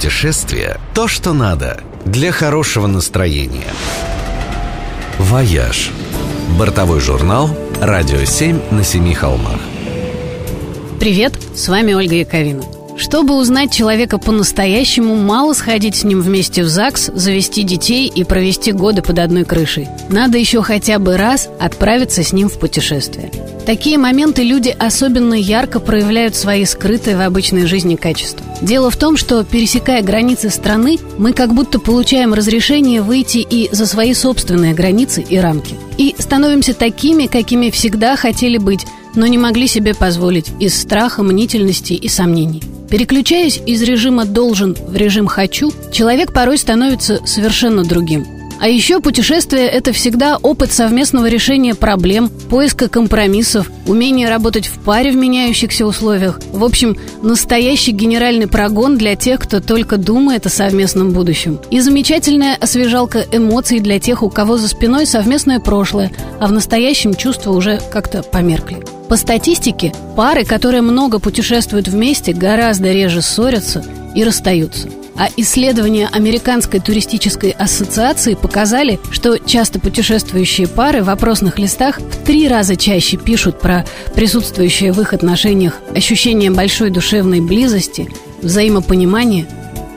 Путешествие – то, что надо для хорошего настроения. «Вояж» – бортовой журнал «Радио 7 на семи холмах». Привет, с вами Ольга Яковина. Чтобы узнать человека по-настоящему, мало сходить с ним вместе в ЗАГС, завести детей и провести годы под одной крышей. Надо еще хотя бы раз отправиться с ним в путешествие. Такие моменты люди особенно ярко проявляют свои скрытые в обычной жизни качества. Дело в том, что, пересекая границы страны, мы как будто получаем разрешение выйти и за свои собственные границы и рамки. И становимся такими, какими всегда хотели быть, но не могли себе позволить из страха, мнительности и сомнений. Переключаясь из режима «должен» в режим «хочу», человек порой становится совершенно другим. А еще путешествие – это всегда опыт совместного решения проблем, поиска компромиссов, умение работать в паре в меняющихся условиях. В общем, настоящий генеральный прогон для тех, кто только думает о совместном будущем. И замечательная освежалка эмоций для тех, у кого за спиной совместное прошлое, а в настоящем чувства уже как-то померкли. По статистике, пары, которые много путешествуют вместе, гораздо реже ссорятся и расстаются. А исследования Американской туристической ассоциации показали, что часто путешествующие пары в опросных листах в три раза чаще пишут про присутствующее в их отношениях ощущение большой душевной близости, взаимопонимания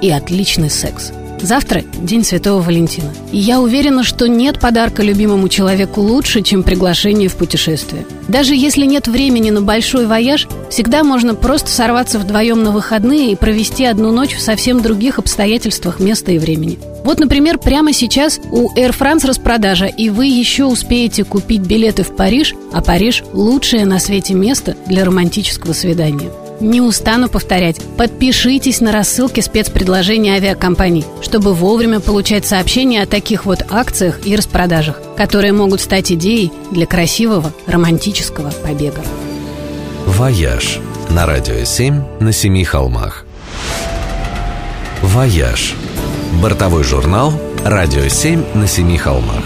и отличный секс – Завтра День Святого Валентина. И я уверена, что нет подарка любимому человеку лучше, чем приглашение в путешествие. Даже если нет времени на большой вояж, всегда можно просто сорваться вдвоем на выходные и провести одну ночь в совсем других обстоятельствах места и времени. Вот, например, прямо сейчас у Air France распродажа, и вы еще успеете купить билеты в Париж, а Париж – лучшее на свете место для романтического свидания. Не устану повторять. Подпишитесь на рассылки спецпредложений авиакомпаний, чтобы вовремя получать сообщения о таких вот акциях и распродажах, которые могут стать идеей для красивого романтического побега. «Вояж» на радио 7 на семи холмах. «Вояж» – бортовой журнал «Радио 7 на семи холмах».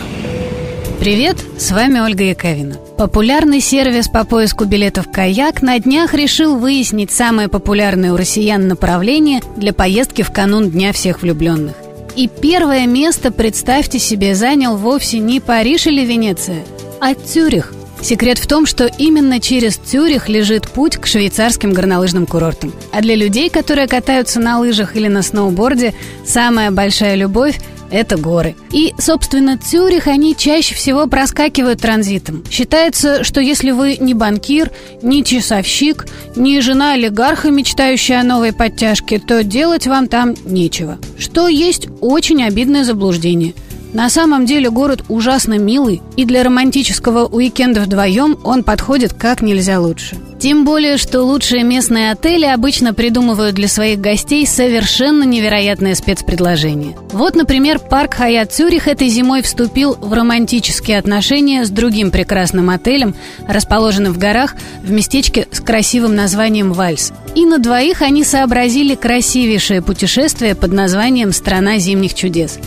Привет, с вами Ольга Яковина. Популярный сервис по поиску билетов «Kayak» на днях решил выяснить самое популярное у россиян направление для поездки в канун Дня всех влюбленных. И первое место, представьте себе, занял вовсе не Париж или Венеция, а Цюрих. Секрет в том, что именно через Цюрих лежит путь к швейцарским горнолыжным курортам. А для людей, которые катаются на лыжах или на сноуборде, самая большая любовь это горы. И, собственно, Цюрих они чаще всего проскакивают транзитом. Считается, что если вы не банкир, не часовщик, не жена олигарха, мечтающая о новой подтяжке, то делать вам там нечего. Что есть очень обидное заблуждение – на самом деле город ужасно милый, и для романтического уикенда вдвоем он подходит как нельзя лучше. Тем более, что лучшие местные отели обычно придумывают для своих гостей совершенно невероятное спецпредложение. Вот, например, парк Хаят Цюрих этой зимой вступил в романтические отношения с другим прекрасным отелем, расположенным в горах в местечке с красивым названием Вальс. И на двоих они сообразили красивейшее путешествие под названием «Страна зимних чудес».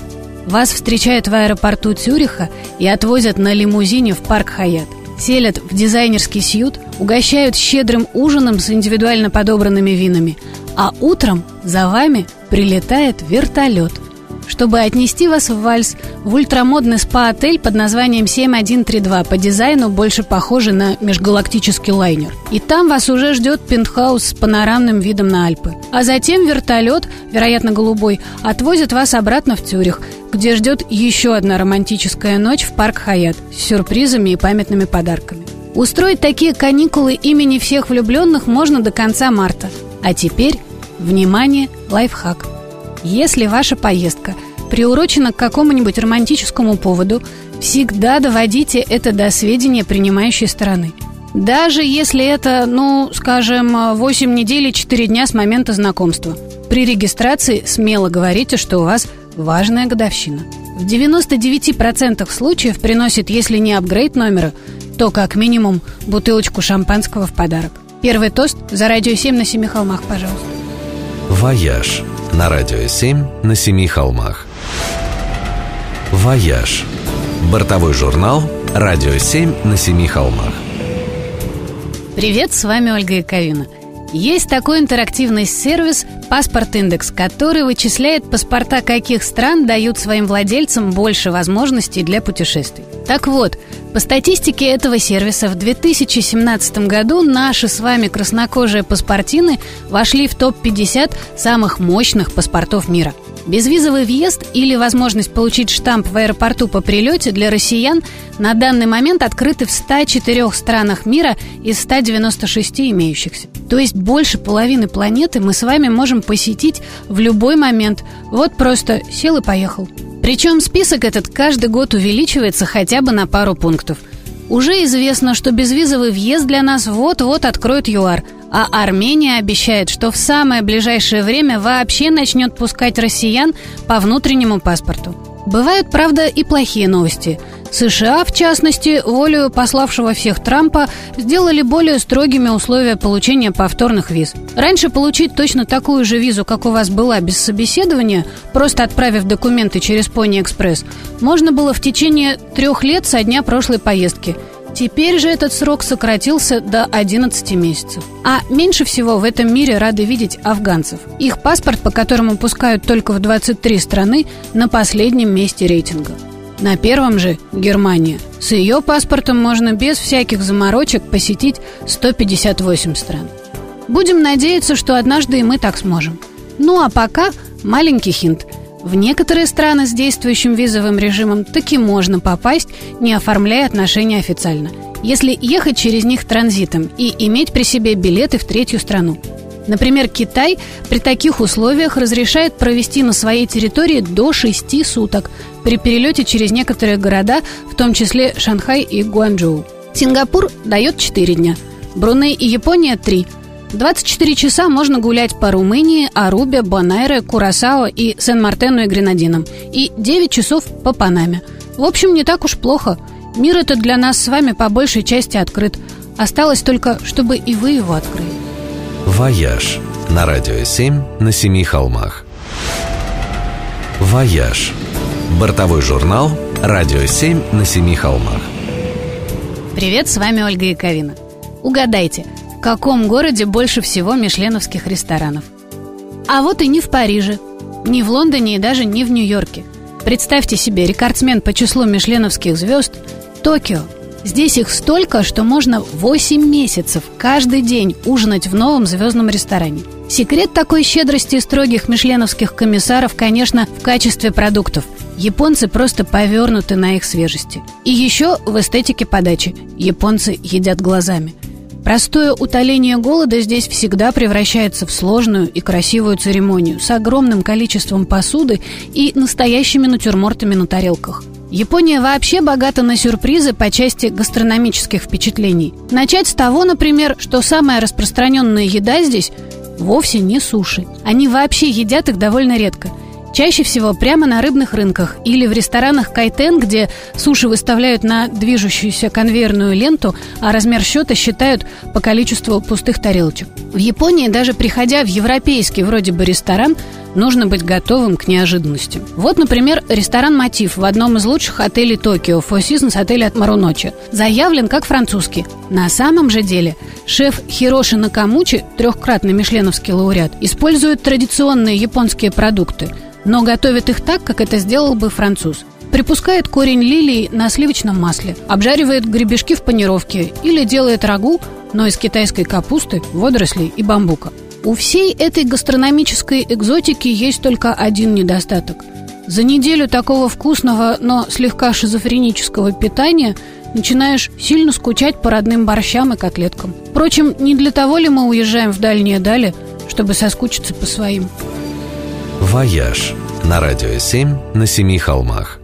Вас встречают в аэропорту Цюриха и отвозят на лимузине в парк Хаят. Селят в дизайнерский сьют, угощают щедрым ужином с индивидуально подобранными винами, а утром за вами прилетает вертолет – чтобы отнести вас в Вальс в ультрамодный спа-отель под названием 7132, по дизайну больше похожий на межгалактический лайнер. И там вас уже ждет пентхаус с панорамным видом на Альпы. А затем вертолет, вероятно голубой, отвозит вас обратно в Цюрих, где ждет еще одна романтическая ночь в парк Хаят с сюрпризами и памятными подарками. Устроить такие каникулы имени всех влюбленных можно до конца марта. А теперь, внимание, лайфхак – если ваша поездка приурочена к какому-нибудь романтическому поводу, всегда доводите это до сведения принимающей стороны. Даже если это, ну, скажем, 8 недель и 4 дня с момента знакомства. При регистрации смело говорите, что у вас важная годовщина. В 99% случаев приносит, если не апгрейд номера, то как минимум бутылочку шампанского в подарок. Первый тост за радио 7 на Семи холмах, пожалуйста. «Вояж» на радио 7 на Семи холмах. «Вояж» – бортовой журнал «Радио 7 на Семи холмах». Привет, с вами Ольга Яковина. Есть такой интерактивный сервис «Passport Index», который вычисляет паспорта каких стран дают своим владельцам больше возможностей для путешествий. Так вот, по статистике этого сервиса в 2017 году наши с вами краснокожие паспортины вошли в топ-50 самых мощных паспортов мира – Безвизовый въезд или возможность получить штамп в аэропорту по прилете для россиян на данный момент открыты в 104 странах мира из 196 имеющихся. То есть больше половины планеты мы с вами можем посетить в любой момент. Вот просто сел и поехал. Причем список этот каждый год увеличивается хотя бы на пару пунктов. Уже известно, что безвизовый въезд для нас вот-вот откроет ЮАР – а Армения обещает, что в самое ближайшее время вообще начнет пускать россиян по внутреннему паспорту. Бывают, правда, и плохие новости. США, в частности, волею пославшего всех Трампа, сделали более строгими условия получения повторных виз. Раньше получить точно такую же визу, как у вас была без собеседования, просто отправив документы через Пони Экспресс, можно было в течение трех лет со дня прошлой поездки – Теперь же этот срок сократился до 11 месяцев. А меньше всего в этом мире рады видеть афганцев. Их паспорт, по которому пускают только в 23 страны, на последнем месте рейтинга. На первом же Германия. С ее паспортом можно без всяких заморочек посетить 158 стран. Будем надеяться, что однажды и мы так сможем. Ну а пока маленький хинт – в некоторые страны с действующим визовым режимом таки можно попасть, не оформляя отношения официально, если ехать через них транзитом и иметь при себе билеты в третью страну. Например, Китай при таких условиях разрешает провести на своей территории до 6 суток при перелете через некоторые города, в том числе Шанхай и Гуанчжоу. Сингапур дает 4 дня, Бруней и Япония – 3 – 24 часа можно гулять по Румынии, Арубе, Бонайре, Курасао и Сен-Мартену и Гренадинам. И 9 часов по Панаме. В общем, не так уж плохо. Мир этот для нас с вами по большей части открыт. Осталось только, чтобы и вы его открыли. «Вояж» на Радио 7 на Семи холмах. «Вояж» – бортовой журнал «Радио 7 на Семи холмах». Привет, с вами Ольга Яковина. Угадайте – в каком городе больше всего мишленовских ресторанов? А вот и не в Париже, не в Лондоне и даже не в Нью-Йорке. Представьте себе, рекордсмен по числу мишленовских звезд – Токио. Здесь их столько, что можно 8 месяцев каждый день ужинать в новом звездном ресторане. Секрет такой щедрости строгих мишленовских комиссаров, конечно, в качестве продуктов. Японцы просто повернуты на их свежести. И еще в эстетике подачи. Японцы едят глазами – Простое утоление голода здесь всегда превращается в сложную и красивую церемонию с огромным количеством посуды и настоящими натюрмортами на тарелках. Япония вообще богата на сюрпризы по части гастрономических впечатлений. Начать с того, например, что самая распространенная еда здесь вовсе не суши. Они вообще едят их довольно редко – Чаще всего прямо на рыбных рынках или в ресторанах кайтен, где суши выставляют на движущуюся конвейерную ленту, а размер счета считают по количеству пустых тарелочек. В Японии, даже приходя в европейский вроде бы ресторан, нужно быть готовым к неожиданностям. Вот, например, ресторан «Мотив» в одном из лучших отелей Токио, Four Seasons отель от Маруночи, заявлен как французский. На самом же деле шеф Хироши Накамучи, трехкратный мишленовский лауреат, использует традиционные японские продукты – но готовит их так, как это сделал бы француз. Припускает корень лилии на сливочном масле, обжаривает гребешки в панировке или делает рагу, но из китайской капусты, водорослей и бамбука. У всей этой гастрономической экзотики есть только один недостаток. За неделю такого вкусного, но слегка шизофренического питания начинаешь сильно скучать по родным борщам и котлеткам. Впрочем, не для того ли мы уезжаем в дальние дали, чтобы соскучиться по своим. «Вояж» на Радио 7 на Семи холмах.